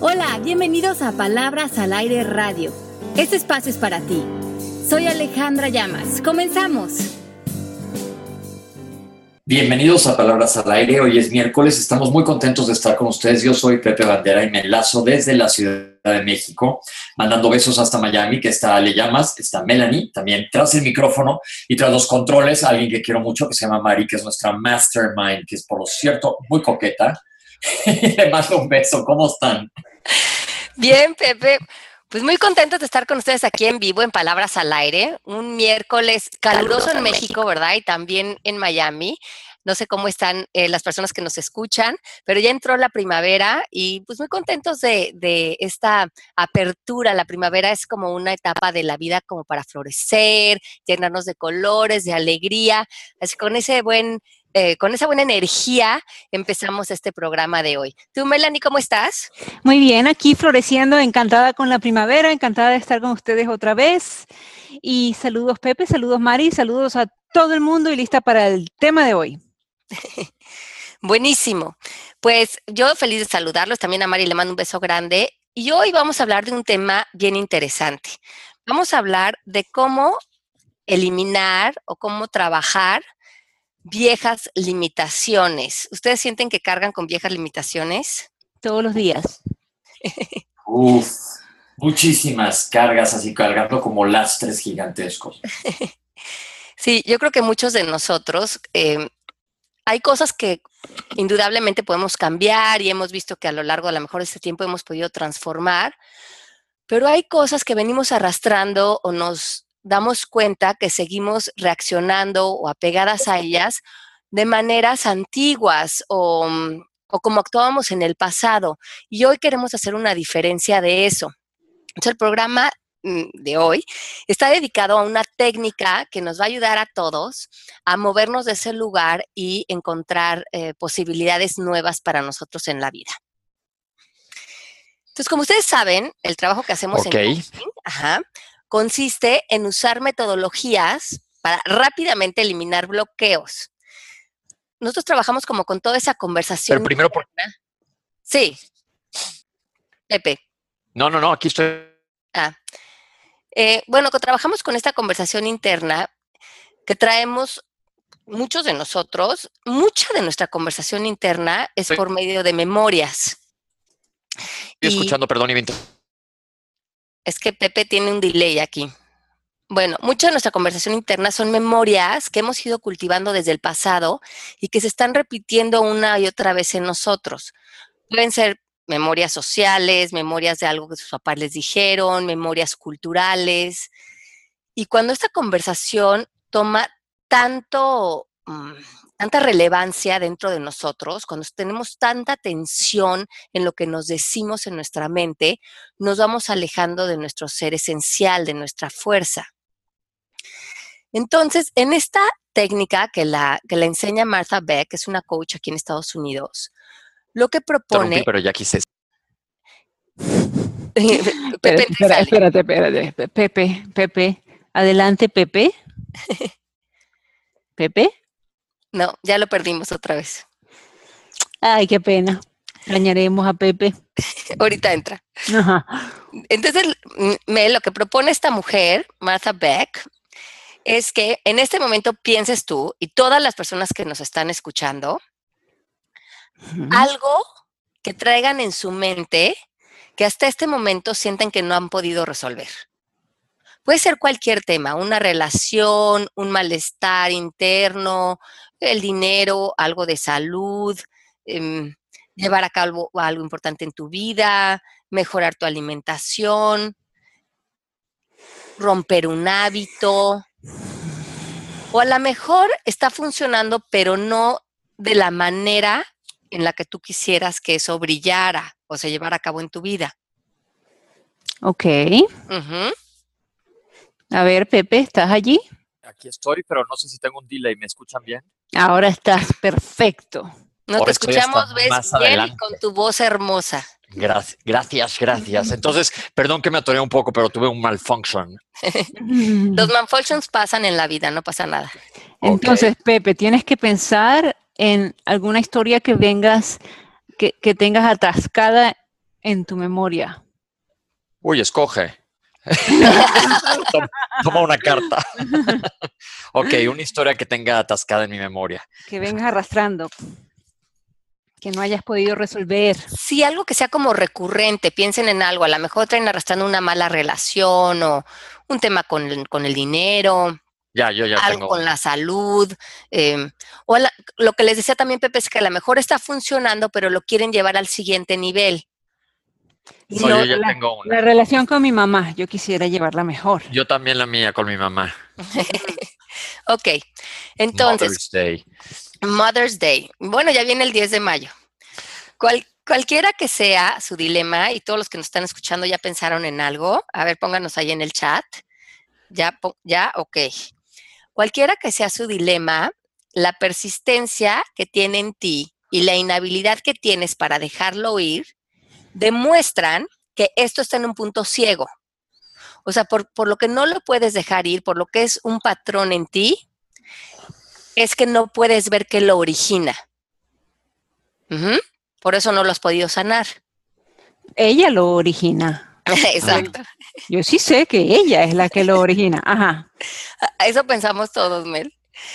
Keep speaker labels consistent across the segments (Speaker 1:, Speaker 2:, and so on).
Speaker 1: Hola, bienvenidos a Palabras al Aire Radio. Este espacio es para ti. Soy Alejandra Llamas. Comenzamos.
Speaker 2: Bienvenidos a Palabras al Aire. Hoy es miércoles. Estamos muy contentos de estar con ustedes. Yo soy Pepe Bandera y me enlazo desde la Ciudad de México, mandando besos hasta Miami, que está Le Llamas, está Melanie, también tras el micrófono y tras los controles, alguien que quiero mucho, que se llama Mari, que es nuestra mastermind, que es por lo cierto muy coqueta. Le mando un beso. ¿Cómo están?
Speaker 3: Bien, Pepe. Pues muy contentos de estar con ustedes aquí en vivo en Palabras al Aire, un miércoles caluroso en México, ¿verdad? Y también en Miami. No sé cómo están eh, las personas que nos escuchan, pero ya entró la primavera y pues muy contentos de, de, esta apertura. La primavera es como una etapa de la vida como para florecer, llenarnos de colores, de alegría. Así con ese buen eh, con esa buena energía empezamos este programa de hoy. ¿Tú, Melanie, cómo estás?
Speaker 4: Muy bien, aquí floreciendo, encantada con la primavera, encantada de estar con ustedes otra vez. Y saludos, Pepe, saludos, Mari, saludos a todo el mundo y lista para el tema de hoy.
Speaker 3: Buenísimo. Pues yo feliz de saludarlos. También a Mari le mando un beso grande. Y hoy vamos a hablar de un tema bien interesante. Vamos a hablar de cómo eliminar o cómo trabajar viejas limitaciones. ¿Ustedes sienten que cargan con viejas limitaciones?
Speaker 4: Todos los días.
Speaker 2: Uf, muchísimas cargas así cargando como lastres gigantescos.
Speaker 3: Sí, yo creo que muchos de nosotros eh, hay cosas que indudablemente podemos cambiar y hemos visto que a lo largo de a lo mejor de este tiempo hemos podido transformar, pero hay cosas que venimos arrastrando o nos damos cuenta que seguimos reaccionando o apegadas a ellas de maneras antiguas o, mm, o, como actuábamos en el pasado. Y hoy queremos hacer una diferencia de eso. Entonces, el programa mm, de hoy está dedicado a una técnica que nos va a ayudar a todos a movernos de ese lugar y encontrar eh, posibilidades nuevas para nosotros en la vida. Entonces, como ustedes saben, el trabajo que hacemos
Speaker 2: okay.
Speaker 3: en coaching, ajá, consiste en usar metodologías para rápidamente eliminar bloqueos. Nosotros trabajamos como con toda esa conversación.
Speaker 2: Pero primero por...
Speaker 3: Sí. Pepe.
Speaker 2: No, no, no, aquí estoy.
Speaker 3: Ah. Eh, bueno, trabajamos con esta conversación interna que traemos muchos de nosotros, mucha de nuestra conversación interna es por medio de memorias.
Speaker 2: Estoy escuchando, perdón, y
Speaker 3: es que Pepe tiene un delay aquí. Bueno, mucha de nuestra conversación interna son memorias que hemos ido cultivando desde el pasado y que se están repitiendo una y otra vez en nosotros. Pueden ser memorias sociales, memorias de algo que sus papás les dijeron, memorias culturales. Y cuando esta conversación toma tanto, mmm, tanta relevancia dentro de nosotros, cuando tenemos tanta tensión en lo que nos decimos en nuestra mente, nos vamos alejando de nuestro ser esencial, de nuestra fuerza. Entonces, en esta técnica que la, que la enseña Martha Beck, que es una coach aquí en Estados Unidos, lo que propone...
Speaker 2: pero ya quise...
Speaker 4: Pepe, espera, espérate, espérate. Pepe, Pepe. Adelante, Pepe. Pepe.
Speaker 3: No, ya lo perdimos otra vez.
Speaker 4: Ay, qué pena. Extrañaremos a Pepe.
Speaker 3: Ahorita entra. Ajá. Entonces, me, lo que propone esta mujer, Martha Beck, es que en este momento pienses tú y todas las personas que nos están escuchando, algo que traigan en su mente que hasta este momento sienten que no han podido resolver. Puede ser cualquier tema, una relación, un malestar interno, el dinero, algo de salud, eh, llevar a cabo algo importante en tu vida, mejorar tu alimentación, romper un hábito. O a lo mejor está funcionando, pero no de la manera en la que tú quisieras que eso brillara o se llevara a cabo en tu vida.
Speaker 4: Ok. Uh -huh. A ver, Pepe, ¿estás allí?
Speaker 2: Aquí estoy, pero no sé si tengo un delay. ¿Me escuchan bien?
Speaker 4: Ahora estás perfecto.
Speaker 3: No te escuchamos, ves bien adelante. con tu voz hermosa.
Speaker 2: Gracias, gracias, gracias. Entonces, perdón que me atoré un poco, pero tuve un malfunction.
Speaker 3: Los malfunctions pasan en la vida, no pasa nada.
Speaker 4: Entonces, okay. Pepe, tienes que pensar en alguna historia que vengas, que, que tengas atascada en tu memoria?
Speaker 5: Uy, escoge. Toma una carta. ok, una historia que tenga atascada en mi memoria.
Speaker 4: Que vengas arrastrando. Que no hayas podido resolver.
Speaker 3: Sí, algo que sea como recurrente. Piensen en algo. A lo mejor traen arrastrando una mala relación o un tema con, el- con el dinero,
Speaker 5: Ya, yo ya
Speaker 3: algo
Speaker 5: tengo.
Speaker 3: con la salud. eh, o a la- lo que les decía también Pepe es que a lo mejor está funcionando, pero lo quieren llevar al siguiente nivel.
Speaker 4: Y
Speaker 5: No,
Speaker 4: lo-
Speaker 5: yo ya
Speaker 4: la,
Speaker 5: tengo una.
Speaker 4: la relación con mi mamá, yo quisiera llevarla mejor.
Speaker 5: Yo también la mía con mi mamá.
Speaker 3: Ok, entonces,
Speaker 5: Mother's Day.
Speaker 3: Mother's Day. Bueno, ya viene el 10 de mayo. Cual- cualquiera que sea su dilema, y todos los que nos están escuchando ya pensaron en algo, a ver, pónganos ahí en el chat. Ya, ya, ok. Cualquiera que sea su dilema, la persistencia que tiene en ti y la inhabilidad que tienes para dejarlo ir, demuestran que esto está en un punto ciego. O sea, por, por lo que no lo puedes dejar ir, por lo que es un patrón en ti, es que no puedes ver qué lo origina. Por eso no lo has podido sanar.
Speaker 4: Ella lo origina.
Speaker 3: Exacto.
Speaker 4: Yo sí sé que ella es la que lo origina. Ajá.
Speaker 3: Eso pensamos todos, Mel.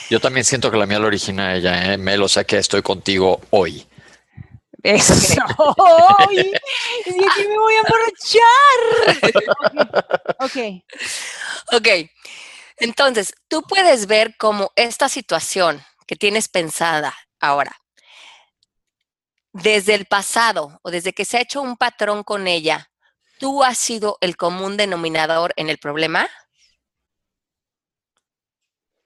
Speaker 5: Yo también siento que la mía la origina ella, ¿eh? Mel, o sea que estoy contigo hoy.
Speaker 4: Eso. ¡Ay! Y de aquí me voy a emborrachar. Ok.
Speaker 3: Ok. Entonces, tú puedes ver cómo esta situación que tienes pensada ahora, desde el pasado o desde que se ha hecho un patrón con ella, ¿tú has sido el común denominador en el problema?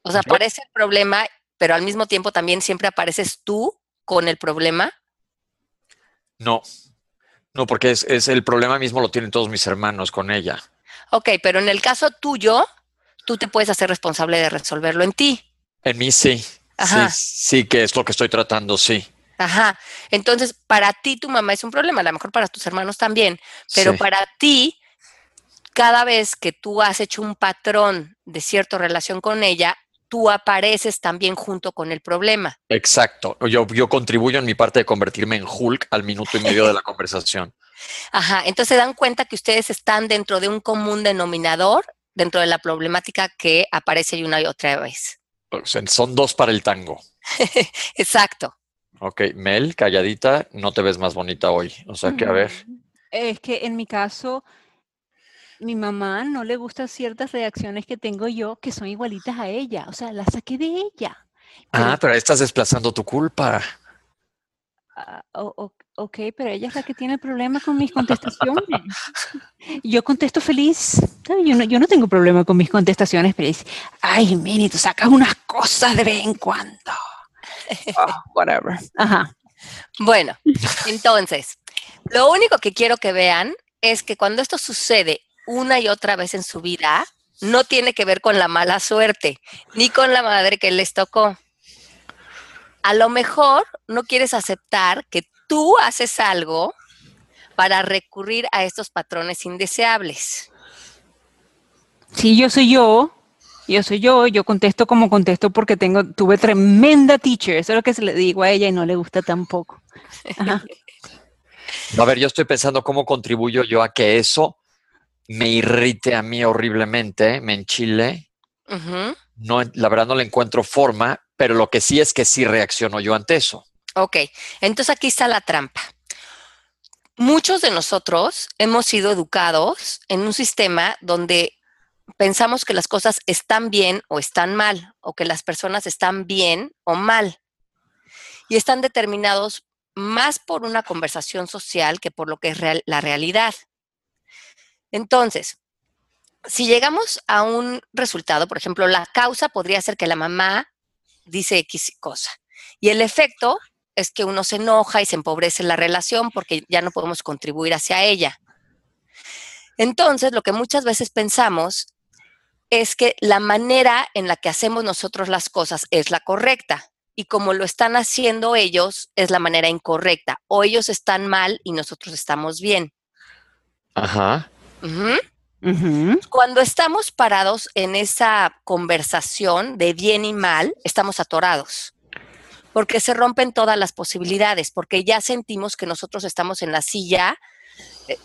Speaker 3: O sea, aparece el problema, pero al mismo tiempo también siempre apareces tú con el problema.
Speaker 5: No, no, porque es, es el problema mismo lo tienen todos mis hermanos con ella.
Speaker 3: Ok, pero en el caso tuyo, tú te puedes hacer responsable de resolverlo en ti.
Speaker 5: En mí sí,
Speaker 3: Ajá.
Speaker 5: sí, sí que es lo que estoy tratando, sí.
Speaker 3: Ajá. Entonces, para ti tu mamá es un problema, a lo mejor para tus hermanos también, pero
Speaker 5: sí.
Speaker 3: para ti, cada vez que tú has hecho un patrón de cierta relación con ella, tú apareces también junto con el problema.
Speaker 5: Exacto. Yo, yo contribuyo en mi parte de convertirme en Hulk al minuto y medio de la conversación.
Speaker 3: Ajá. Entonces se dan cuenta que ustedes están dentro de un común denominador, dentro de la problemática que aparece una y otra vez.
Speaker 5: O sea, son dos para el tango.
Speaker 3: Exacto.
Speaker 5: Ok, Mel, calladita, no te ves más bonita hoy. O sea que, a ver,
Speaker 4: Es que en mi caso, mi mamá no le gustan ciertas reacciones que tengo yo que son igualitas a ella. O sea, las saqué de ella.
Speaker 5: ah, pero ahí estás desplazando tu culpa.
Speaker 4: Ah, o- ok, pero ella es la que tiene el problema con mis contestaciones. Yo contesto feliz. Yo no, yo no tengo problema con mis contestaciones, pero dice, ay, Mini, tú sacas unas cosas de vez en cuando. Oh, whatever. Ajá.
Speaker 3: Bueno, entonces, lo único que quiero que vean es que cuando esto sucede una y otra vez en su vida, no tiene que ver con la mala suerte, ni con la madre que les tocó. A lo mejor no quieres aceptar que tú haces algo para recurrir a estos patrones indeseables.
Speaker 4: Sí, yo soy yo. Yo soy yo, yo contesto como contesto porque tengo, tuve tremenda teacher, eso es lo que se le digo a ella y no le gusta tampoco. Ajá.
Speaker 5: A ver, yo estoy pensando cómo contribuyo yo a que eso me irrite a mí horriblemente, me enchile. No, la verdad no le encuentro forma, pero lo que sí es que sí reacciono yo ante eso.
Speaker 3: Ok, entonces aquí está la trampa. Muchos de nosotros hemos sido educados en un sistema donde pensamos que las cosas están bien o están mal, o que las personas están bien o mal. Y están determinados más por una conversación social que por lo que es real- la realidad. Entonces, si llegamos a un resultado, por ejemplo, la causa podría ser que la mamá dice X cosa y el efecto es que uno se enoja y se empobrece la relación porque ya no podemos contribuir hacia ella. Entonces, lo que muchas veces pensamos es que la manera en la que hacemos nosotros las cosas es la correcta y como lo están haciendo ellos es la manera incorrecta o ellos están mal y nosotros estamos bien.
Speaker 5: Ajá.
Speaker 3: Cuando estamos parados en esa conversación de bien y mal, estamos atorados, porque se rompen todas las posibilidades, porque ya sentimos que nosotros estamos en la silla eh,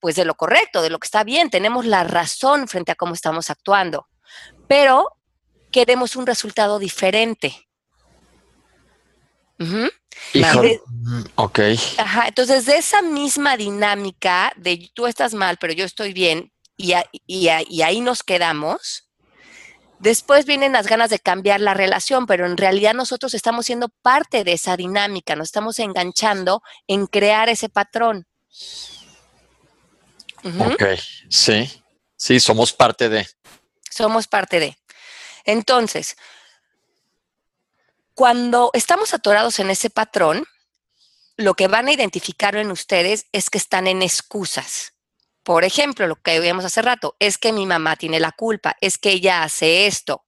Speaker 3: pues de lo correcto, de lo que está bien, tenemos la razón frente a cómo estamos actuando, pero queremos un resultado diferente. Ujú.
Speaker 5: Hijo,
Speaker 3: de-
Speaker 5: mm, ok.
Speaker 3: Ajá, entonces de esa misma dinámica de tú estás mal, pero yo estoy bien, y, a- y a- y ahí nos quedamos, después vienen las ganas de cambiar la relación, pero en realidad nosotros estamos siendo parte de esa dinámica, nos estamos enganchando en crear ese patrón.
Speaker 5: Ok, sí. Sí, somos parte de.
Speaker 3: Somos parte de. Entonces, cuando estamos atorados en ese patrón, lo que van a identificar en ustedes es que están en excusas. Por ejemplo, lo que veíamos hace rato, es que mi mamá tiene la culpa, es que ella hace esto,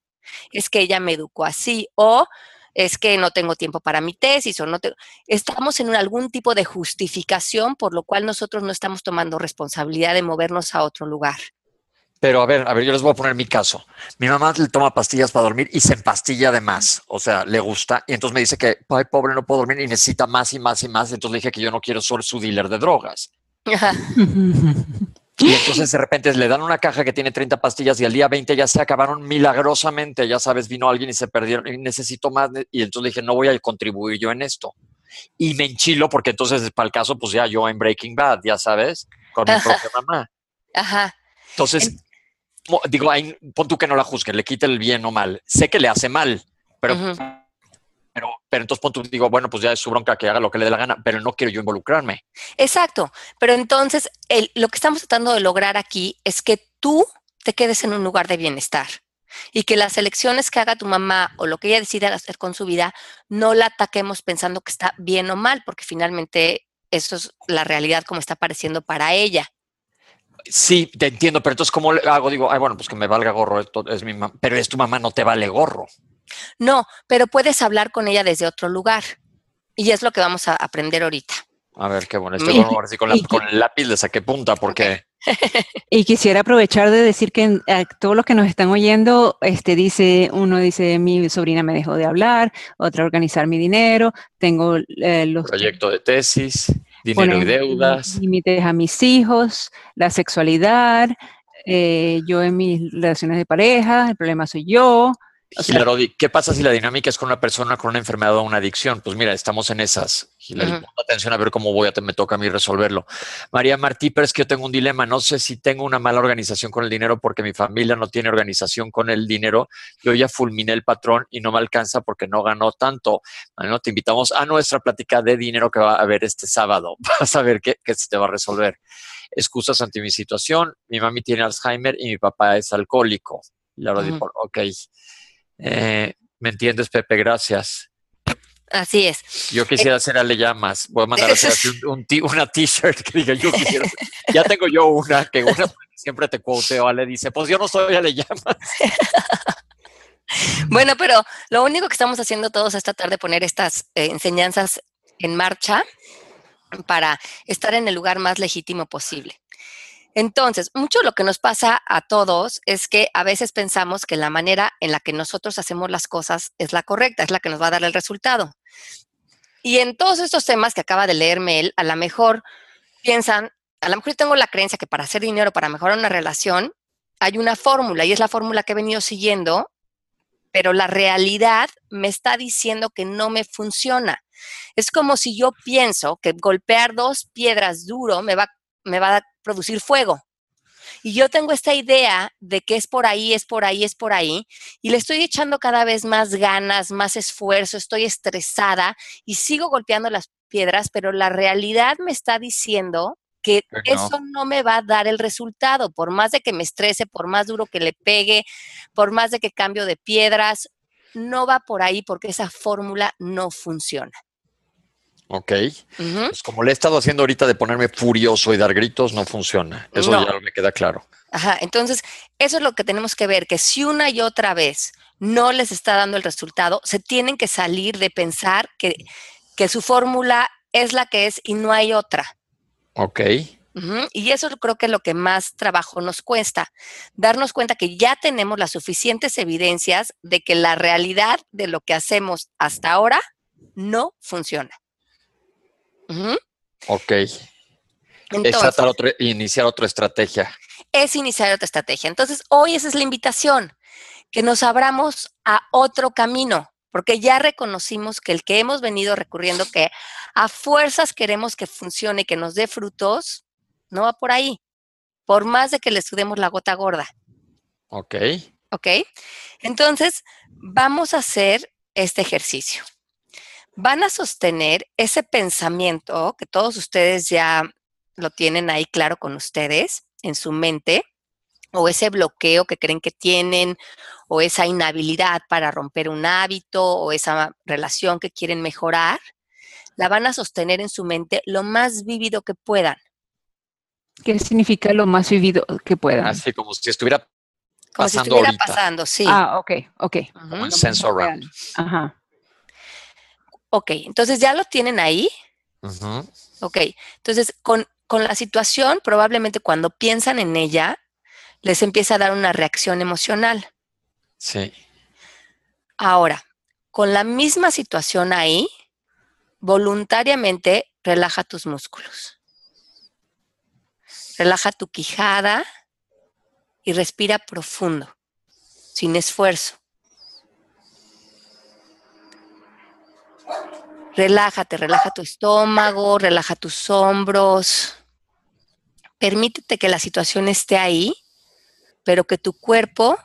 Speaker 3: es que ella me educó así, o es que no tengo tiempo para mi tesis, o no te- estamos en algún tipo de justificación por lo cual nosotros no estamos tomando responsabilidad de movernos a otro lugar.
Speaker 5: Pero a ver, a ver, yo les voy a poner mi caso. Mi mamá le toma pastillas para dormir y se empastilla de más. O sea, le gusta. Y entonces me dice que, ay, pobre, no puedo dormir y necesita más y más y más. Entonces le dije que yo no quiero ser su dealer de drogas. Y entonces de repente le dan una caja que tiene 30 pastillas y al día 20 ya se acabaron milagrosamente. Ya sabes, vino alguien y se perdieron y necesito más. Y entonces le dije, no voy a contribuir yo en esto. Y me enchilo porque entonces, para el caso, pues ya yo en Breaking Bad, ya sabes, con mi
Speaker 3: Ajá.
Speaker 5: propia mamá.
Speaker 3: Ajá.
Speaker 5: Entonces, digo, ahí, pon tú que no la juzgue, le quite el bien o mal. Sé que le hace mal, pero, pero, pero entonces pon tú, digo, bueno, pues ya es su bronca que haga lo que le dé la gana, pero no quiero yo involucrarme.
Speaker 3: Exacto, pero entonces el- lo que estamos tratando de lograr aquí es que tú te quedes en un lugar de bienestar y que las elecciones que haga tu mamá o lo que ella decida hacer con su vida no la ataquemos pensando que está bien o mal, porque finalmente eso es la realidad como está pareciendo para ella.
Speaker 5: Sí, te entiendo, pero entonces, ¿cómo le hago? Digo, ay, bueno, pues que me valga gorro, esto es mi mamá, pero es tu mamá, no te vale gorro.
Speaker 3: No, pero puedes hablar con ella desde otro lugar y es lo que vamos a aprender ahorita.
Speaker 5: A ver, qué bueno. Estoy
Speaker 4: Y-
Speaker 5: con, ahora sí con, la-
Speaker 4: y-
Speaker 5: con el lápiz le saqué punta porque
Speaker 4: Y quisiera aprovechar de decir que a todos los que nos están oyendo, este dice, uno dice, mi sobrina me dejó de hablar, otra organizar mi dinero, tengo eh, los
Speaker 5: proyecto de tesis, dinero y deudas.
Speaker 4: límites a mis hijos, la sexualidad, eh, yo en mis relaciones de pareja, el problema soy yo. O sea-
Speaker 5: Hilarodi, ¿qué pasa si la dinámica es con una persona con una enfermedad o una adicción? Pues mira, estamos en esas.
Speaker 3: Ujú.
Speaker 5: pon atención a ver cómo voy a, me toca a mí resolverlo. María Martí, pero es que yo tengo un dilema. No sé si tengo una mala organización con el dinero porque mi familia no tiene organización con el dinero. Yo ya fulminé el patrón y no me alcanza porque no ganó tanto. Bueno, te invitamos a nuestra plática de dinero que va a haber este sábado. Vas a ver qué, qué se te va a resolver. Excusas ante mi situación. Mi mami tiene Alzheimer y mi papá es alcohólico. Hilarodi,
Speaker 3: Ujú.
Speaker 5: por- ok. Eh, ¿Me entiendes, Pepe? Gracias.
Speaker 3: Así es.
Speaker 5: Yo quisiera hacer Ale Llamas. Voy a mandar a hacer un, un una t-shirt que diga yo quisiera. Ya tengo yo una, que una siempre te quoteo. Ale dice, pues yo no soy Ale Llamas.
Speaker 3: Bueno, pero lo único que estamos haciendo todos esta tarde poner estas eh, enseñanzas en marcha para estar en el lugar más legítimo posible. Entonces, mucho lo que nos pasa a todos es que a veces pensamos que la manera en la que nosotros hacemos las cosas es la correcta, es la que nos va a dar el resultado. Y en todos estos temas que acaba de leerme él, a lo mejor piensan, a lo mejor yo tengo la creencia que para hacer dinero, para mejorar una relación, hay una fórmula y es la fórmula que he venido siguiendo pero la realidad me está diciendo que no me funciona. Es como si yo pienso que golpear dos piedras duro me va, me va a producir fuego. Y yo tengo esta idea de que es por ahí, es por ahí, es por ahí, y le estoy echando cada vez más ganas, más esfuerzo, estoy estresada y sigo golpeando las piedras, pero la realidad me está diciendo que
Speaker 5: no.
Speaker 3: eso no me va a dar el resultado, por más de que me estrese, por más duro que le pegue, por más de que cambio de piedras, no va por ahí porque esa fórmula no funciona.
Speaker 5: Ok. Pues como le he estado haciendo ahorita de ponerme furioso y dar gritos, no funciona. Eso
Speaker 3: No.
Speaker 5: ya me queda claro.
Speaker 3: Ajá, entonces eso es lo que tenemos que ver, que si una y otra vez no les está dando el resultado, se tienen que salir de pensar que, que su fórmula es la que es y no hay otra.
Speaker 5: Ok.
Speaker 3: Y eso creo que es lo que más trabajo nos cuesta, darnos cuenta que ya tenemos las suficientes evidencias de que la realidad de lo que hacemos hasta ahora no funciona. Ujú.
Speaker 5: Ok.
Speaker 3: Entonces,
Speaker 5: otro, iniciar otra estrategia.
Speaker 3: Es iniciar otra estrategia. Entonces, hoy esa es la invitación, que nos abramos a otro camino, porque ya reconocimos que el que hemos venido recurriendo, que a fuerzas queremos que funcione, que nos dé frutos, no va por ahí, por más de que le sudemos la gota gorda.
Speaker 5: Ok.
Speaker 3: Ok. Entonces, vamos a hacer este ejercicio. Van a sostener ese pensamiento que todos ustedes ya lo tienen ahí claro con ustedes en su mente, o ese bloqueo que creen que tienen, o esa inhabilidad para romper un hábito, o esa relación que quieren mejorar, la van a sostener en su mente lo más vívido que puedan.
Speaker 4: ¿Qué significa lo más vivido que puedan?
Speaker 5: Así como si estuviera
Speaker 3: como
Speaker 5: pasando
Speaker 3: si estuviera
Speaker 5: ahorita.
Speaker 3: pasando, sí.
Speaker 4: Ah, ok, ok.
Speaker 5: Como around.
Speaker 4: real. Ajá.
Speaker 3: Ok, entonces ya lo tienen ahí.
Speaker 5: Ujú.
Speaker 3: Ok, entonces con, con la situación, probablemente cuando piensan en ella, les empieza a dar una reacción emocional.
Speaker 5: Sí.
Speaker 3: Ahora, con la misma situación ahí, voluntariamente relaja tus músculos. Relaja tu quijada y respira profundo, sin esfuerzo. Relájate, relaja tu estómago, relaja tus hombros. Permítete que la situación esté ahí, pero que tu cuerpo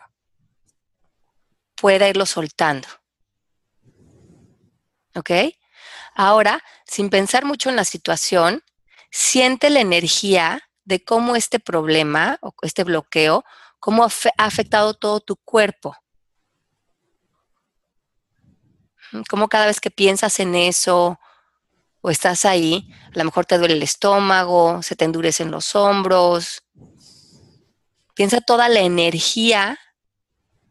Speaker 3: pueda irlo soltando. ¿Ok? Ahora, sin pensar mucho en la situación, siente la energía de cómo este problema o este bloqueo, cómo ha afectado todo tu cuerpo. Mm, Cómo cada vez que piensas en eso o estás ahí, a lo mejor te duele el estómago, se te endurecen los hombros. Piensa toda la energía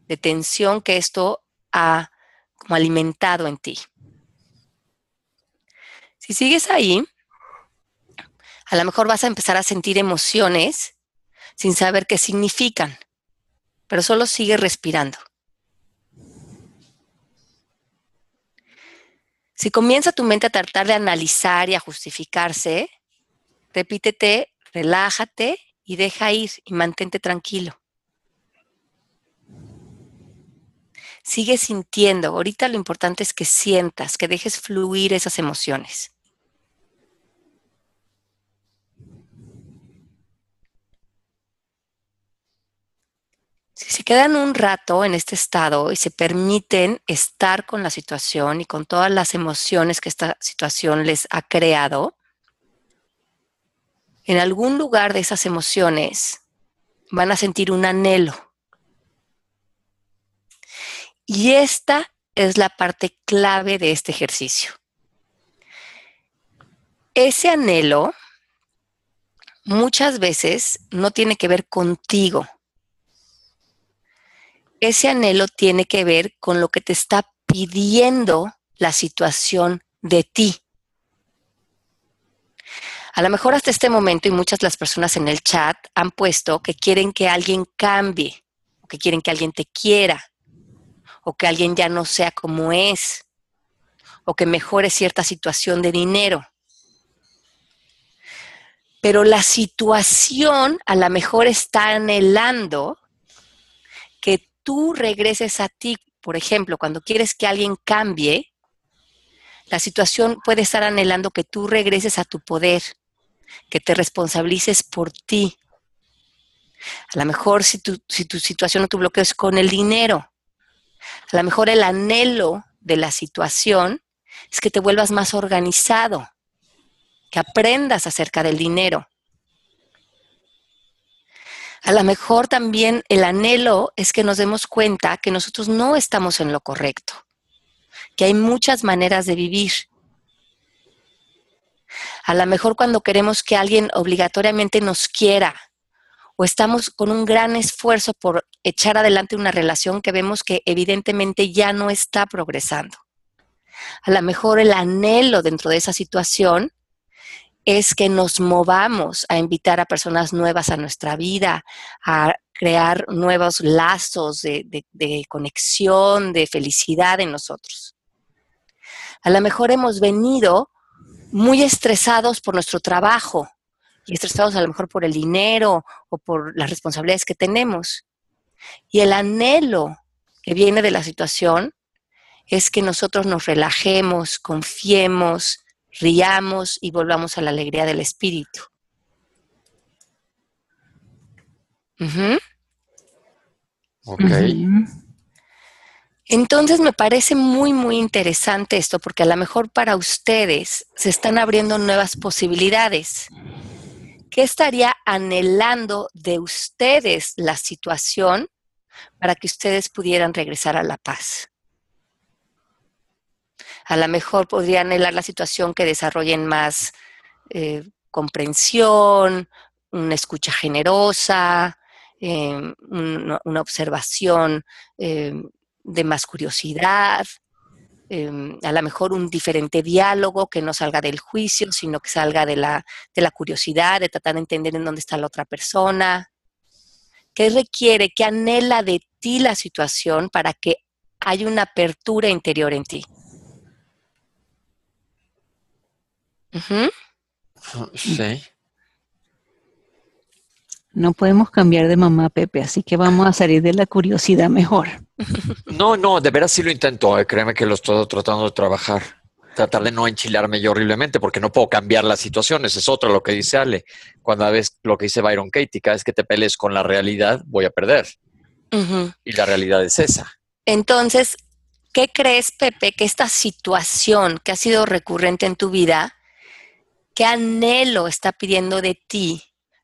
Speaker 3: de tensión que esto ha como alimentado en ti. Si sigues ahí, a lo mejor vas a empezar a sentir emociones sin saber qué significan, pero solo sigue respirando. Si comienza tu mente a tratar de analizar y a justificarse, repítete, relájate y deja ir y mantente tranquilo. Sigue sintiendo. Ahorita lo importante es que sientas, que dejes fluir esas emociones. Si se quedan un rato en este estado y se permiten estar con la situación y con todas las emociones que esta situación les ha creado, en algún lugar de esas emociones van a sentir un anhelo. Y esta es la parte clave de este ejercicio. Ese anhelo muchas veces no tiene que ver contigo. Ese anhelo tiene que ver con lo que te está pidiendo la situación de ti. A lo mejor hasta este momento y muchas las personas en el chat han puesto que quieren que alguien cambie, o que quieren que alguien te quiera, o que alguien ya no sea como es, o que mejore cierta situación de dinero. Pero la situación a lo mejor está anhelando tú regreses a ti. Por ejemplo, cuando quieres que alguien cambie, la situación puede estar anhelando que tú regreses a tu poder, que te responsabilices por ti. A lo mejor si tu, si tu situación o tu bloqueo es con el dinero, a lo mejor el anhelo de la situación es que te vuelvas más organizado, que aprendas acerca del dinero. A lo mejor también el anhelo es que nos demos cuenta que nosotros no estamos en lo correcto, que hay muchas maneras de vivir. A lo mejor cuando queremos que alguien obligatoriamente nos quiera o estamos con un gran esfuerzo por echar adelante una relación que vemos que evidentemente ya no está progresando. A lo mejor el anhelo dentro de esa situación es que nos movamos a invitar a personas nuevas a nuestra vida, a crear nuevos lazos de, conexión, de felicidad en nosotros. A lo mejor hemos venido muy estresados por nuestro trabajo, y estresados a lo mejor por el dinero o por las responsabilidades que tenemos. Y el anhelo que viene de la situación es que nosotros nos relajemos, confiemos, riamos y volvamos a la alegría del espíritu.
Speaker 5: Ok.
Speaker 3: Entonces me parece muy, muy interesante esto porque a lo mejor para ustedes se están abriendo nuevas posibilidades. ¿Qué estaría anhelando de ustedes la situación para que ustedes pudieran regresar a la paz? A lo mejor podría anhelar la situación que desarrollen más eh, comprensión, una escucha generosa, eh, una, observación eh, de más curiosidad, eh, a lo mejor un diferente diálogo que no salga del juicio, sino que salga de la, de la curiosidad, de tratar de entender en dónde está la otra persona. ¿Qué requiere, qué anhela de ti la situación para que haya una apertura interior en ti?
Speaker 5: Uh -huh. Sí.
Speaker 4: No podemos cambiar de mamá Pepe, así que vamos a salir de la curiosidad mejor.
Speaker 5: No, no, de veras sí lo intento. Eh, créeme que lo estoy tratando de trabajar. Tratar de no enchilarme yo horriblemente, porque no puedo cambiar las situaciones. Es otro lo que dice Ale. Cuando ves lo que dice Byron Katie, cada vez que te pelees con la realidad, voy a perder. Uh -huh. Y la realidad es esa.
Speaker 3: Entonces, ¿qué crees, Pepe, que esta situación que ha sido recurrente en tu vida, qué anhelo está pidiendo de ti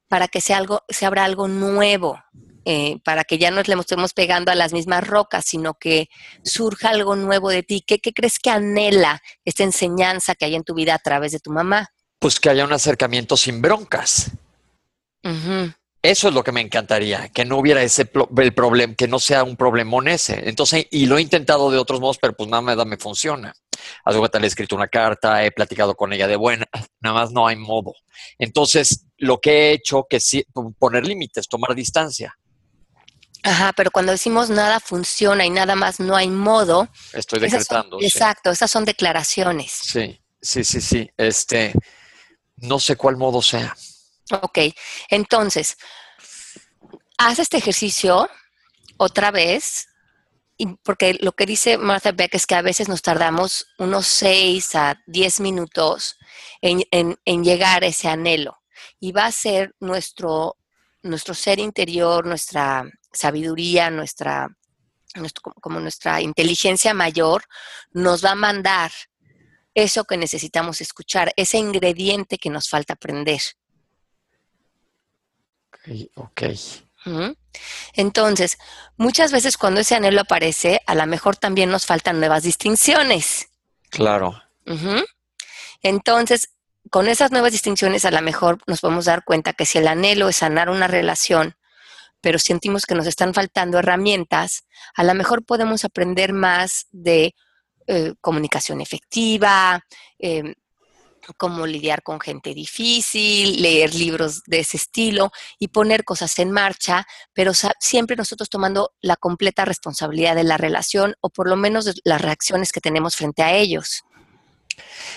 Speaker 3: para que sea algo, se abra algo nuevo, eh, para que ya no le estemos pegando a las mismas rocas, sino que surja algo nuevo de ti. ¿Qué, ¿Qué, crees que anhela esta enseñanza que hay en tu vida a través de tu mamá?
Speaker 5: Pues que haya un acercamiento sin broncas. Uh -huh. Eso es lo que me encantaría, que no hubiera ese el problema, que no sea un problemón ese. Entonces, y lo he intentado de otros modos, pero pues nada me, me funciona. A su le he escrito una carta, he platicado con ella de buena, nada más no hay modo. Entonces, lo que he hecho que sí, poner límites, tomar distancia.
Speaker 3: Ajá, pero cuando decimos nada funciona y nada más no hay modo.
Speaker 5: Estoy decretando.
Speaker 3: Son, sí. Exacto, esas son declaraciones.
Speaker 5: Sí, sí, sí, sí. Este, no sé cuál modo sea.
Speaker 3: Ok, entonces, haz este ejercicio otra vez, porque lo que dice Martha Beck es que a veces nos tardamos unos 6 a 10 minutos en, en, llegar a ese anhelo y va a ser nuestro, nuestro ser interior, nuestra sabiduría, nuestra, nuestro, como nuestra inteligencia mayor, nos va a mandar eso que necesitamos escuchar, ese ingrediente que nos falta aprender.
Speaker 5: Ok, ok.
Speaker 3: Entonces, muchas veces cuando ese anhelo aparece, a lo mejor también nos faltan nuevas distinciones.
Speaker 5: Claro.
Speaker 3: Entonces, con esas nuevas distinciones a lo mejor nos podemos dar cuenta que si el anhelo es sanar una relación, pero sentimos que nos están faltando herramientas, a lo mejor podemos aprender más de eh, comunicación efectiva, eh, cómo lidiar con gente difícil, leer libros de ese estilo y poner cosas en marcha, pero siempre nosotros tomando la completa responsabilidad de la relación o por lo menos de las reacciones que tenemos frente a ellos.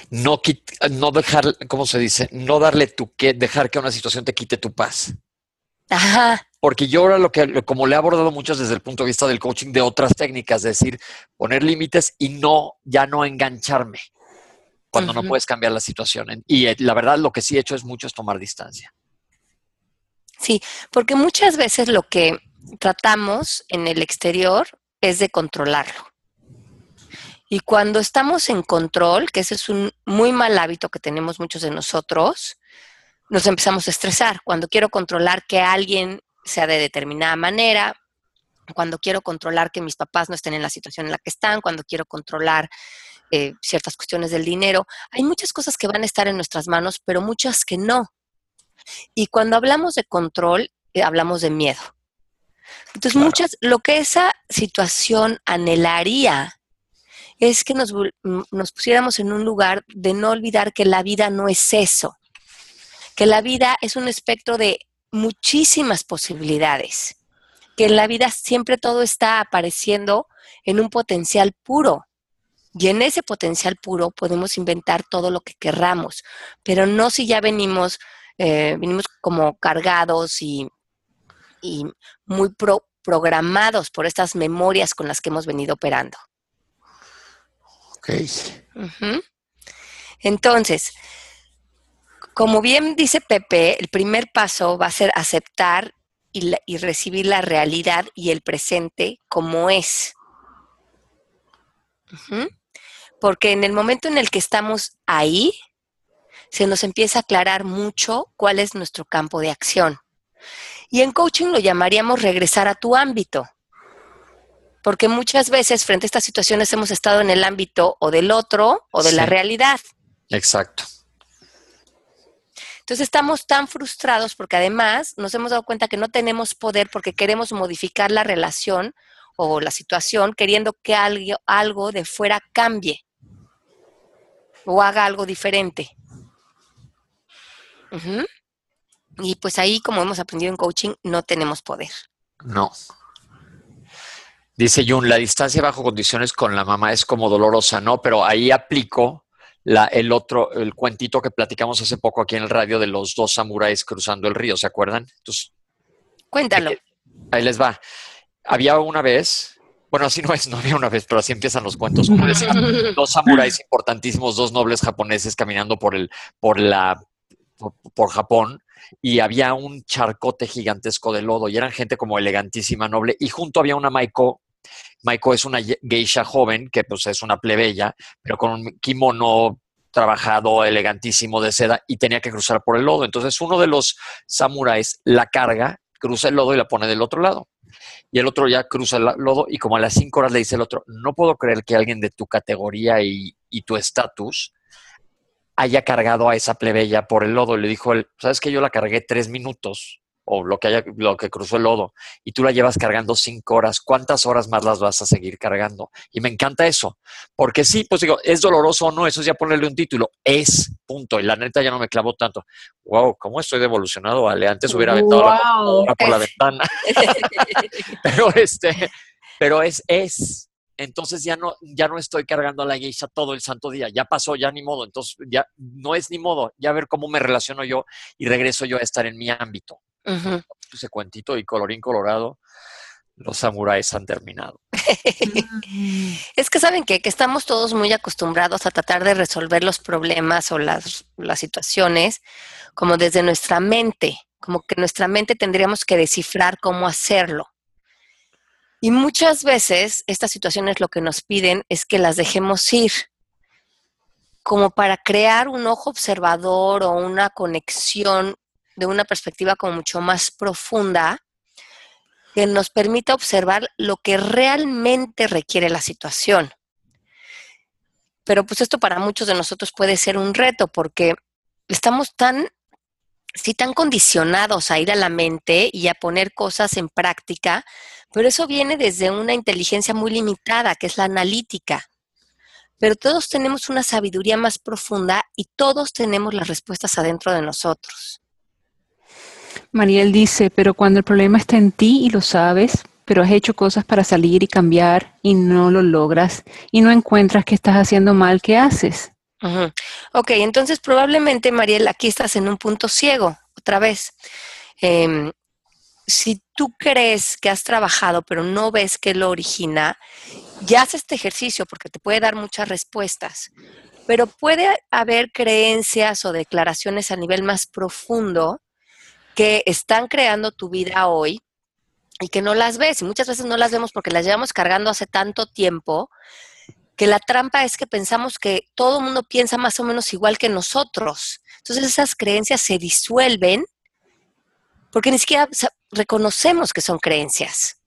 Speaker 5: No, no dejar, ¿cómo se dice? No darle tu que, dejar que una situación te quite tu paz.
Speaker 3: Ajá.
Speaker 5: Porque yo ahora lo que, como le he abordado muchas desde el punto de vista del coaching de otras técnicas, es decir, poner límites y no, ya no engancharme cuando uh -huh. no puedes cambiar la situación. Y eh, la verdad, lo que sí he hecho es mucho es tomar distancia.
Speaker 3: Sí, porque muchas veces lo que tratamos en el exterior es de controlarlo. Y cuando estamos en control, que ese es un muy mal hábito que tenemos muchos de nosotros, nos empezamos a estresar. Cuando quiero controlar que alguien sea de determinada manera, cuando quiero controlar que mis papás no estén en la situación en la que están, cuando quiero controlar eh, ciertas cuestiones del dinero. Hay muchas cosas que van a estar en nuestras manos, pero muchas que no. Y cuando hablamos de control, eh, hablamos de miedo. Entonces, claro. muchas, lo que esa situación anhelaría es que nos, nos pusiéramos en un lugar de no olvidar que la vida no es eso, que la vida es un espectro de muchísimas posibilidades, que en la vida siempre todo está apareciendo en un potencial puro. Y en ese potencial puro podemos inventar todo lo que querramos, pero no si ya venimos eh, venimos como cargados y, y muy programados por estas memorias con las que hemos venido operando.
Speaker 5: Ok.
Speaker 3: Entonces, como bien dice Pepe, el primer paso va a ser aceptar y, recibir la realidad y el presente como es. Porque en el momento en el que estamos ahí, se nos empieza a aclarar mucho cuál es nuestro campo de acción. Y en coaching lo llamaríamos regresar a tu ámbito. Porque muchas veces frente a estas situaciones hemos estado en el ámbito o del otro o de la realidad.
Speaker 5: Exacto.
Speaker 3: Entonces estamos tan frustrados porque además nos hemos dado cuenta que no tenemos poder porque queremos modificar la relación o la situación queriendo que algo, algo de fuera cambie o haga algo diferente. Y pues ahí, como hemos aprendido en coaching, no tenemos poder.
Speaker 5: No. Dice Jun, la distancia bajo condiciones con la mamá es como dolorosa, ¿no? Pero ahí aplico la, el otro, el cuentito que platicamos hace poco aquí en el radio de los dos samuráis cruzando el río, ¿se acuerdan? Entonces,
Speaker 3: Cuéntalo.
Speaker 5: Ahí les va. Había una vez, bueno, así no es, no había una vez, pero así empiezan los cuentos. Como decía, dos samuráis importantísimos, dos nobles japoneses caminando por el, por la, por, Japón y había un charcote gigantesco de lodo y eran gente como elegantísima, noble y junto había una Maiko Maiko es una geisha joven, que pues es una plebeya, pero con un kimono trabajado, elegantísimo de seda, y tenía que cruzar por el lodo. Entonces uno de los samuráis la carga, cruza el lodo y la pone del otro lado. Y el otro ya cruza el lodo y como a las cinco horas le dice el otro, no puedo creer que alguien de tu categoría y, y tu estatus haya cargado a esa plebeya por el lodo. Le dijo él, ¿sabes que yo la cargué tres minutos? O lo que haya, lo que cruzó el lodo, y tú la llevas cargando cinco horas, ¿cuántas horas más las vas a seguir cargando? Y me encanta eso, porque sí, pues digo, es doloroso o no, eso es ya ponerle un título, es, punto, y la neta ya no me clavo tanto. Wow, ¿cómo estoy devolucionado, Ale? Antes hubiera aventado la por la ventana. pero este, pero es, es, entonces ya no, ya no estoy cargando a la geisha todo el santo día, ya pasó, ya ni modo, entonces ya no es ni modo, ya ver cómo me relaciono yo y regreso yo a estar en mi ámbito. Ese cuentito y colorín colorado, los samuráis han terminado.
Speaker 3: es que saben qué? que estamos todos muy acostumbrados a tratar de resolver los problemas o las, las situaciones como desde nuestra mente, como que nuestra mente tendríamos que descifrar cómo hacerlo. Y muchas veces estas situaciones lo que nos piden es que las dejemos ir, como para crear un ojo observador o una conexión de una perspectiva como mucho más profunda que nos permita observar lo que realmente requiere la situación. Pero pues esto para muchos de nosotros puede ser un reto porque estamos tan, sí, tan condicionados a ir a la mente y a poner cosas en práctica, pero eso viene desde una inteligencia muy limitada, que es la analítica. Pero todos tenemos una sabiduría más profunda y todos tenemos las respuestas adentro de nosotros.
Speaker 4: Mariel dice, pero cuando el problema está en ti y lo sabes, pero has hecho cosas para salir y cambiar y no lo logras y no encuentras que estás haciendo mal, ¿qué haces?
Speaker 3: Ok, entonces probablemente, Mariel, aquí estás en un punto ciego, otra vez. Em, si tú crees que has trabajado, pero no ves que lo origina, ya haces este ejercicio porque te puede dar muchas respuestas. Pero puede haber creencias o declaraciones a nivel más profundo que están creando tu vida hoy y que no las ves. Y muchas veces no las vemos porque las llevamos cargando hace tanto tiempo que la trampa es que pensamos que todo el mundo piensa más o menos igual que nosotros. Entonces esas creencias se disuelven porque ni siquiera reconocemos que son creencias.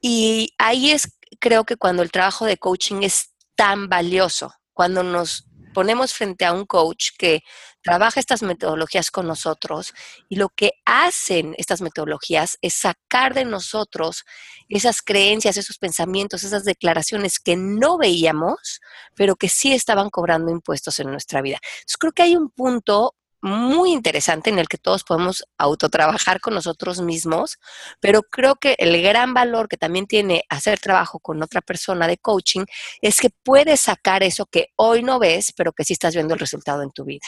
Speaker 3: Y ahí es, creo que cuando el trabajo de coaching es tan valioso, cuando nos ponemos frente a un coach que trabaja estas metodologías con nosotros y lo que hacen estas metodologías es sacar de nosotros esas creencias, esos pensamientos, esas declaraciones que no veíamos, pero que sí estaban cobrando impuestos en nuestra vida. Entonces creo que hay un punto muy interesante en el que todos podemos autotrabajar con nosotros mismos, pero creo que el gran valor que también tiene hacer trabajo con otra persona de coaching es que puedes sacar eso que hoy no ves, pero que sí estás viendo el resultado en tu vida.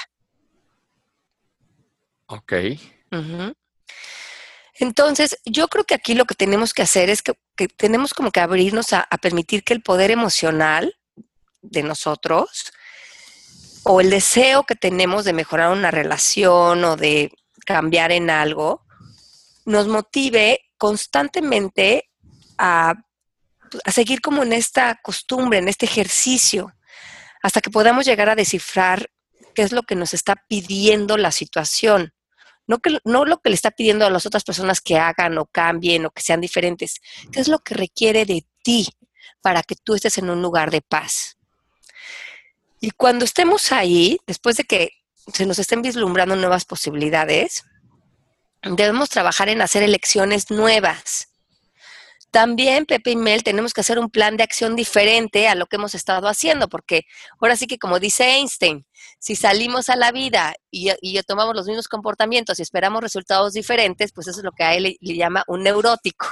Speaker 5: Ok.
Speaker 3: Entonces, yo creo que aquí lo que tenemos que hacer es que, que tenemos como que abrirnos a, a permitir que el poder emocional de nosotros o el deseo que tenemos de mejorar una relación o de cambiar en algo, nos motive constantemente a, a seguir como en esta costumbre, en este ejercicio, hasta que podamos llegar a descifrar qué es lo que nos está pidiendo la situación. No, que, no lo que le está pidiendo a las otras personas que hagan o cambien o que sean diferentes, qué es lo que requiere de ti para que tú estés en un lugar de paz. Y cuando estemos ahí, después de que se nos estén vislumbrando nuevas posibilidades, debemos trabajar en hacer elecciones nuevas. También, Pepe y Mel, tenemos que hacer un plan de acción diferente a lo que hemos estado haciendo, porque ahora sí que, como dice Einstein, si salimos a la vida y, y tomamos los mismos comportamientos y esperamos resultados diferentes, pues eso es lo que a él le, le llama un neurótico.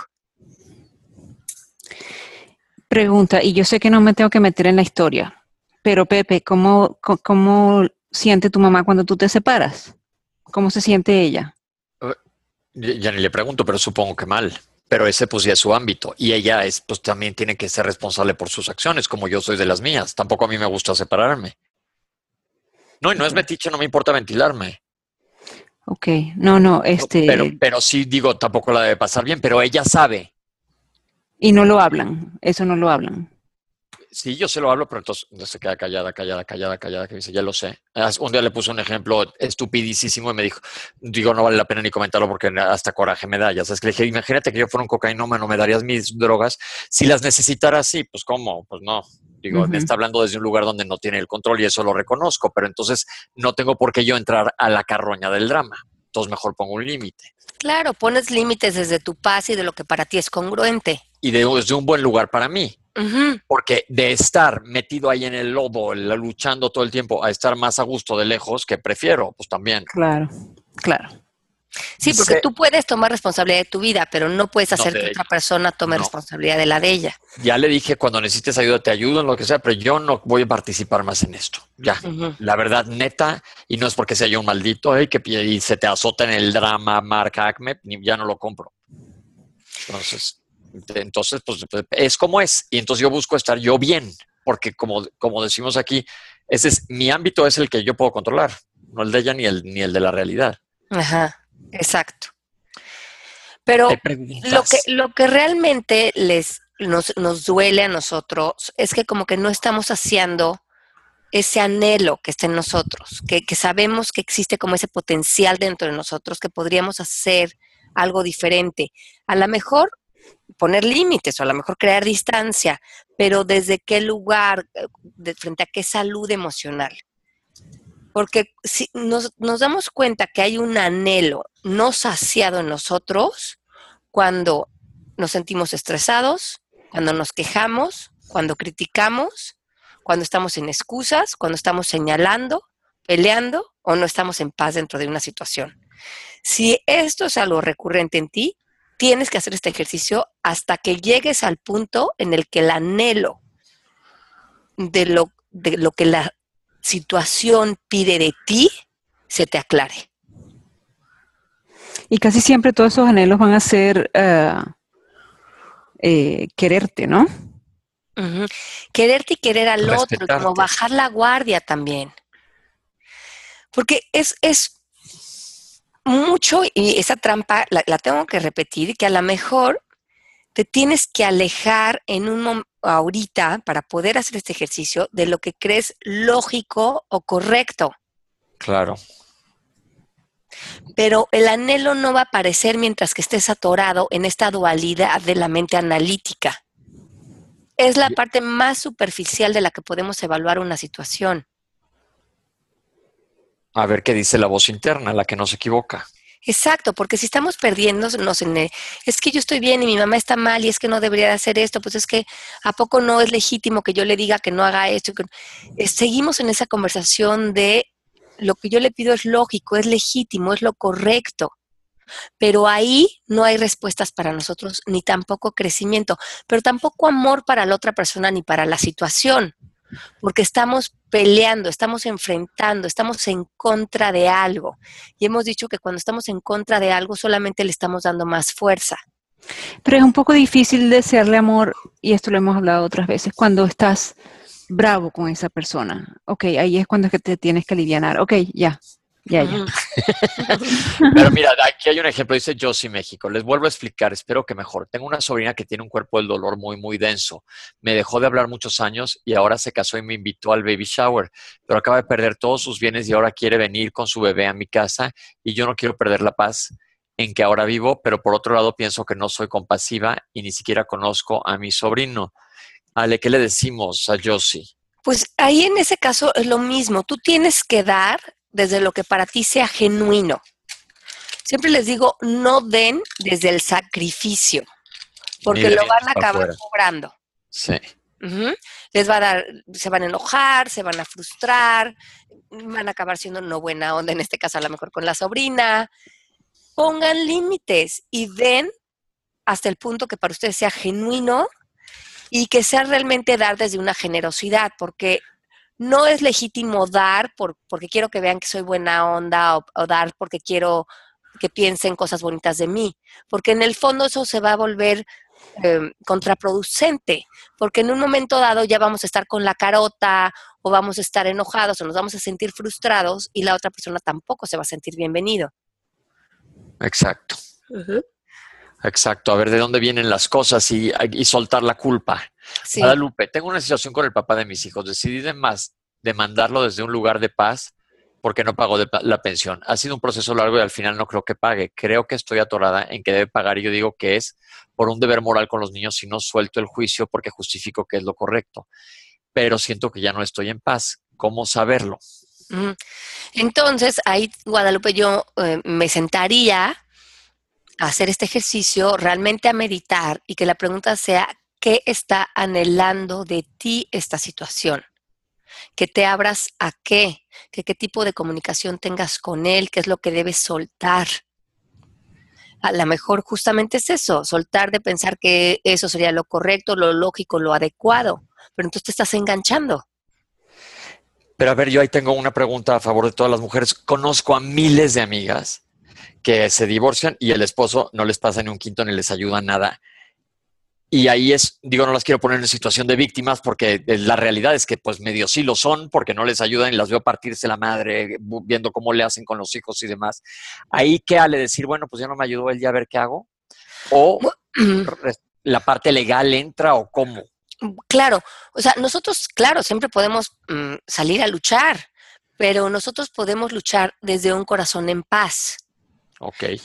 Speaker 4: Pregunta, y yo sé que no me tengo que meter en la historia, pero Pepe, ¿cómo, cómo siente tu mamá cuando tú te separas? ¿Cómo se siente ella?
Speaker 5: Ya ya ni le pregunto, pero supongo que mal. Pero ese pues ya es su ámbito. Y ella es, pues también tiene que ser responsable por sus acciones, como yo soy de las mías. Tampoco a mí me gusta separarme. No, y no es metiche, no me importa ventilarme.
Speaker 4: Ok, no, no, este,
Speaker 5: Pero, pero sí digo, tampoco la debe pasar bien, pero ella sabe.
Speaker 4: y no lo hablan, eso no lo hablan.
Speaker 5: Sí, yo se lo hablo, pero entonces se queda callada, callada, callada, callada, que dice, ya lo sé. Un día le puse un ejemplo estupidísimo y me dijo, digo, no vale la pena ni comentarlo porque hasta coraje me da. Ya sabes que le dije, imagínate que yo fuera un cocainómano, me darías mis drogas. Si las necesitara así, pues ¿cómo? Pues no. Digo, me está hablando desde un lugar donde no tiene el control y eso lo reconozco, pero entonces no tengo por qué yo entrar a la carroña del drama. Entonces mejor pongo un límite.
Speaker 3: Claro, pones límites desde tu paz y de lo que para ti es congruente.
Speaker 5: Y de- desde un buen lugar para mí. Porque de estar metido ahí en el lodo, luchando todo el tiempo, a estar más a gusto de lejos, que prefiero, pues también.
Speaker 4: Claro, claro.
Speaker 3: Sí, porque
Speaker 5: Sí.
Speaker 3: tú puedes tomar responsabilidad de tu vida, pero no puedes hacer que
Speaker 5: ella.
Speaker 3: otra persona tome
Speaker 5: No.
Speaker 3: responsabilidad de la de ella.
Speaker 5: Ya le dije, cuando necesites ayuda, te ayudo en lo que sea, pero yo no voy a participar más en esto. Ya. La verdad, neta, y no es porque sea yo un maldito, ¿eh? que y se te azota en el drama Mark Acme, ya no lo compro. Entonces, entonces, pues es como es. Y entonces yo busco estar yo bien, porque como, como decimos aquí, ese es mi ámbito es el que yo puedo controlar, no el de ella ni el, ni el de la realidad.
Speaker 3: Ajá, exacto. Pero lo que, lo que realmente les, nos, nos duele a nosotros es que como que no estamos saciando ese anhelo que está en nosotros, que, que sabemos que existe como ese potencial dentro de nosotros, que podríamos hacer algo diferente. A lo mejor poner límites o a lo mejor crear distancia, pero desde qué lugar, eh, frente a qué salud emocional. Porque si nos, nos damos cuenta que hay un anhelo no saciado en nosotros cuando nos sentimos estresados, cuando nos quejamos, cuando criticamos, cuando estamos en excusas, cuando estamos señalando, peleando o no estamos en paz dentro de una situación. Si esto es algo recurrente en ti, tienes que hacer este ejercicio hasta que llegues al punto en el que el anhelo de lo, de lo que la situación pide de ti se te aclare.
Speaker 4: Y casi siempre todos esos anhelos van a ser eh, eh, quererte, ¿no?
Speaker 3: Quererte y querer al otro, como bajar la guardia también. Porque es, es mucho, y esa trampa la, la tengo que repetir, que a lo mejor te tienes que alejar en un ahorita para poder hacer este ejercicio de lo que crees lógico o correcto.
Speaker 5: Claro.
Speaker 3: Pero el anhelo no va a aparecer mientras que estés atorado en esta dualidad de la mente analítica. Es la parte más superficial de la que podemos evaluar una situación.
Speaker 5: A ver qué dice la voz interna, la que no se equivoca.
Speaker 3: Exacto, porque si estamos perdiéndonos en es que yo estoy bien y mi mamá está mal y es que no debería de hacer esto, pues es que a poco no es legítimo que yo le diga que no haga esto. eh, seguimos en esa conversación de lo que yo le pido es lógico, es legítimo, es lo correcto. Pero ahí no hay respuestas para nosotros, ni tampoco crecimiento, pero tampoco amor para la otra persona ni para la situación. Porque estamos peleando, estamos enfrentando, estamos en contra de algo. Y hemos dicho que cuando estamos en contra de algo solamente le estamos dando más fuerza.
Speaker 4: Pero es un poco difícil desearle amor, y esto lo hemos hablado otras veces, cuando estás bravo con esa persona. Ok, ahí es cuando es que te tienes que aliviar. Ok, ya, ya, ya.
Speaker 5: Pero mira, aquí hay un ejemplo, dice Josie México. Les vuelvo a explicar, espero que mejor. Tengo una sobrina que tiene un cuerpo del dolor muy, muy denso. Me dejó de hablar muchos años y ahora se casó y me invitó al baby shower, pero acaba de perder todos sus bienes y ahora quiere venir con su bebé a mi casa y yo no quiero perder la paz en que ahora vivo, pero por otro lado pienso que no soy compasiva y ni siquiera conozco a mi sobrino. Ale, ¿qué le decimos a Josie?
Speaker 3: Pues ahí en ese caso es lo mismo. Tú tienes que dar desde lo que para ti sea genuino. Siempre les digo, no den desde el sacrificio, porque lo van a acabar cobrando.
Speaker 5: Sí.
Speaker 3: Les va a dar, se van a enojar, se van a frustrar, van a acabar siendo no buena onda, en este caso a lo mejor con la sobrina. Pongan límites y den hasta el punto que para ustedes sea genuino y que sea realmente dar desde una generosidad, porque no es legítimo dar por, porque quiero que vean que soy buena onda o, dar porque quiero que piensen cosas bonitas de mí, porque en el fondo eso se va a volver em, contraproducente, porque en un momento dado ya vamos a estar con la carota o vamos a estar enojados o nos vamos a sentir frustrados y la otra persona tampoco se va a sentir bienvenido.
Speaker 5: Exacto. Exacto, a ver de dónde vienen las cosas y, soltar la culpa. Sí. Guadalupe, tengo una situación con el papá de mis hijos. Decidí de más demandarlo desde un lugar de paz porque no pagó la pensión. Ha sido un proceso largo y al final no creo que pague. Creo que estoy atorada en que debe pagar y yo digo que es por un deber moral con los niños si no suelto el juicio porque justifico que es lo correcto. Pero siento que ya no estoy en paz. ¿Cómo saberlo?
Speaker 3: Entonces, ahí, Guadalupe, yo eh, me sentaría hacer este ejercicio, realmente a meditar y que la pregunta sea, ¿qué está anhelando de ti esta situación? Que te abras a qué, que qué tipo de comunicación tengas con él, qué es lo que debes soltar. A lo mejor justamente es eso, soltar de pensar que eso sería lo correcto, lo lógico, lo adecuado, pero entonces te estás enganchando.
Speaker 5: Pero a ver, yo ahí tengo una pregunta a favor de todas las mujeres. Conozco a miles de amigas que se divorcian y el esposo no les pasa ni un quinto ni les ayuda nada. Y ahí es, digo, no las quiero poner en situación de víctimas porque la realidad es que pues medio sí lo son porque no les ayudan y las veo partirse la madre viendo cómo le hacen con los hijos y demás. Ahí qué le decir, bueno, pues ya no me ayudó él ya a ver qué hago. O la parte legal entra o cómo.
Speaker 3: Claro, o sea, nosotros, claro, siempre podemos mm, salir a luchar, pero nosotros podemos luchar desde un corazón en paz.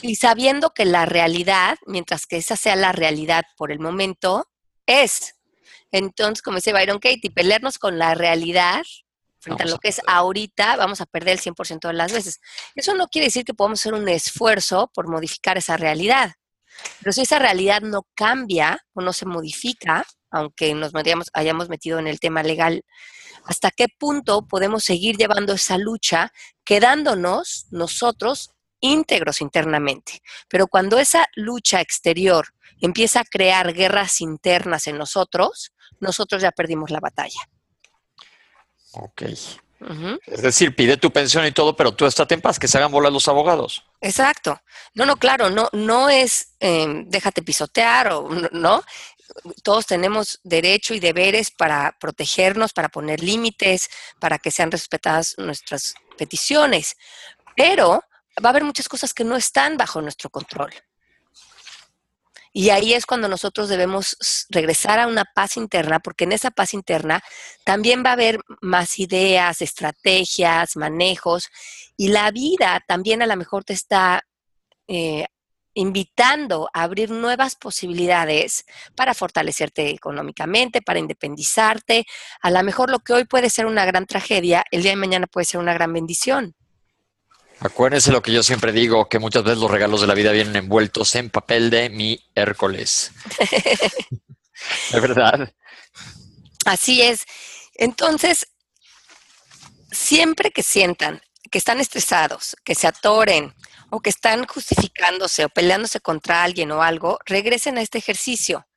Speaker 3: Y sabiendo que la realidad, mientras que esa sea la realidad por el momento, es. Entonces, como dice Byron Katie, pelearnos con la realidad frente a lo que es ahorita, vamos a perder el 100% de las veces. Eso no quiere decir que podamos hacer un esfuerzo por modificar esa realidad. Pero si esa realidad no cambia o no se modifica, aunque nos hayamos metido en el tema legal, ¿hasta qué punto podemos seguir llevando esa lucha quedándonos nosotros íntegros internamente. Pero cuando esa lucha exterior empieza a crear guerras internas en nosotros, nosotros ya perdimos la batalla.
Speaker 5: Ok. Es decir, pide tu pensión y todo, pero tú estate en paz, que se hagan bolas los abogados.
Speaker 3: Exacto. No, no, claro, no, no es em, déjate pisotear o no. Todos tenemos derecho y deberes para protegernos, para poner límites, para que sean respetadas nuestras peticiones. Pero va a haber muchas cosas que no están bajo nuestro control. Y ahí es cuando nosotros debemos regresar a una paz interna, porque en esa paz interna también va a haber más ideas, estrategias, manejos, y la vida también a lo mejor te está eh, invitando a abrir nuevas posibilidades para fortalecerte económicamente, para independizarte. A lo mejor lo que hoy puede ser una gran tragedia, el día de mañana puede ser una gran bendición.
Speaker 5: Acuérdense lo que yo siempre digo, que muchas veces los regalos de la vida vienen envueltos en papel de mi Hércules. ¿Es verdad?
Speaker 3: Así es. Entonces, siempre que sientan que están estresados, que se atoren o que están justificándose o peleándose contra alguien o algo, regresen a este ejercicio.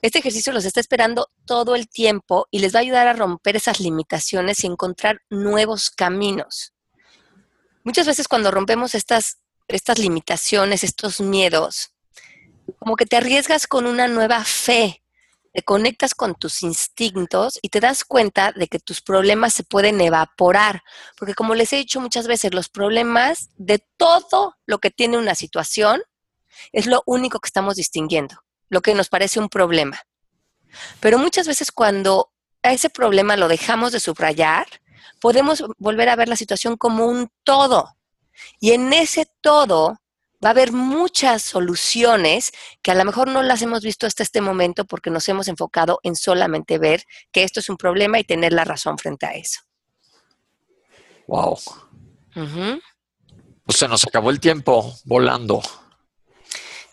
Speaker 3: Este ejercicio los está esperando todo el tiempo y les va a ayudar a romper esas limitaciones y encontrar nuevos caminos. Muchas veces cuando rompemos estas, estas limitaciones, estos miedos, como que te arriesgas con una nueva fe, te conectas con tus instintos y te das cuenta de que tus problemas se pueden evaporar, porque como les he dicho muchas veces, los problemas de todo lo que tiene una situación es lo único que estamos distinguiendo, lo que nos parece un problema. Pero muchas veces cuando a ese problema lo dejamos de subrayar, podemos volver a ver la situación como un todo. Y en ese todo va a haber muchas soluciones que a lo mejor no las hemos visto hasta este momento porque nos hemos enfocado en solamente ver que esto es un problema y tener la razón frente a eso.
Speaker 5: Wow. Pues se nos acabó el tiempo volando.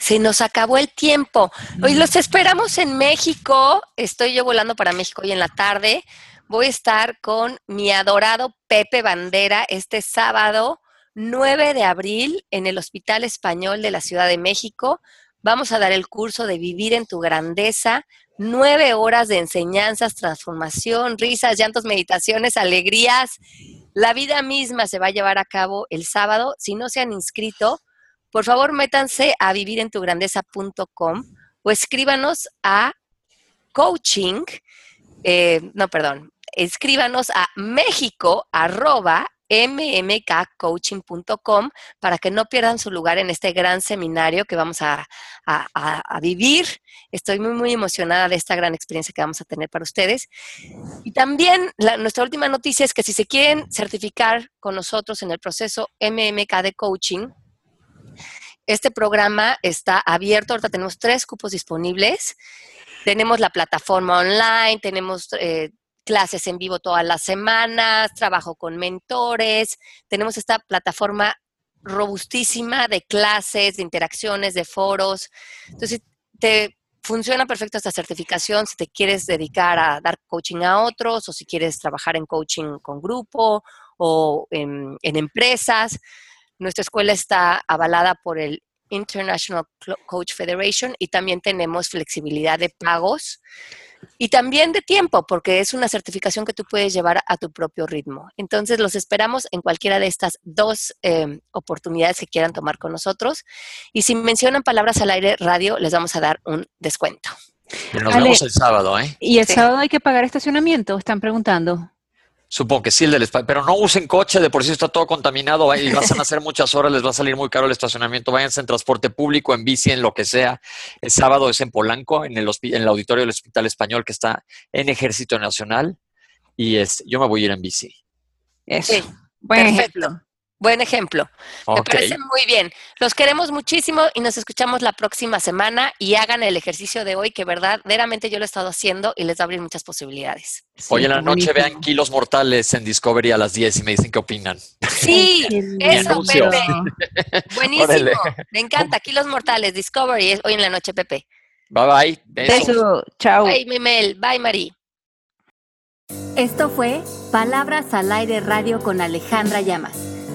Speaker 3: Se nos acabó el tiempo. Hoy los esperamos en México. Estoy yo volando para México hoy en la tarde. Voy a estar con mi adorado Pepe Bandera este sábado 9 de abril en el Hospital Español de la Ciudad de México. Vamos a dar el curso de Vivir en tu Grandeza, nueve horas de enseñanzas, transformación, risas, llantos, meditaciones, alegrías. La vida misma se va a llevar a cabo el sábado. Si no se han inscrito, por favor métanse a vivirentugrandeza.com o escríbanos a coaching, eh, no, perdón, escríbanos a México arroba mmkcoaching.com para que no pierdan su lugar en este gran seminario que vamos a, vivir. Estoy muy, muy emocionada de esta gran experiencia que vamos a tener para ustedes. Y también nuestra última noticia es que si se quieren certificar con nosotros en el proceso MMK de coaching, este programa está abierto. Ahorita tenemos tres cupos disponibles. Tenemos la plataforma online, tenemos eh, clases en vivo todas las semanas, trabajo con mentores, tenemos esta plataforma robustísima de clases, de interacciones, de foros. Entonces, te funciona perfecto esta certificación si te quieres dedicar a dar coaching a otros o si quieres trabajar en coaching con grupo o en, en empresas. Nuestra escuela está avalada por el International Coach Federation y también tenemos flexibilidad de pagos y también de tiempo, porque es una certificación que tú puedes llevar a tu propio ritmo. Entonces, los esperamos en cualquiera de estas dos eh, oportunidades que quieran tomar con nosotros. Y si mencionan palabras al aire radio, les vamos a dar un descuento.
Speaker 5: nos vemos el sábado, ¿eh?
Speaker 4: ¿Y el sábado hay que pagar estacionamiento? Están preguntando.
Speaker 5: Supongo que sí, el del pero no usen coche, de por sí está todo contaminado y vas a hacer muchas horas, les va a salir muy caro el estacionamiento. Váyanse en transporte público, en bici, en lo que sea. El sábado es en Polanco, en el, en el auditorio del Hospital Español que está en Ejército Nacional. Y es, yo me voy a ir en bici.
Speaker 3: Eso. perfecto. Buen ejemplo. Me parece muy bien. Los queremos muchísimo y nos escuchamos la próxima semana y hagan el ejercicio de hoy que verdaderamente yo lo he estado haciendo y les va a abrir muchas posibilidades.
Speaker 5: hoy en la noche vean Kilos Mortales en Discovery a las 10 y me dicen qué opinan.
Speaker 3: Sí, eso, Pepe. Buenísimo. Me encanta. Kilos Mortales, Discovery, hoy en la noche, Pepe.
Speaker 5: Bye bye.
Speaker 4: Beso. Chao.
Speaker 3: Bye, Mimel. Bye, Mari.
Speaker 1: Esto fue Palabras al Aire Radio con Alejandra Llamas.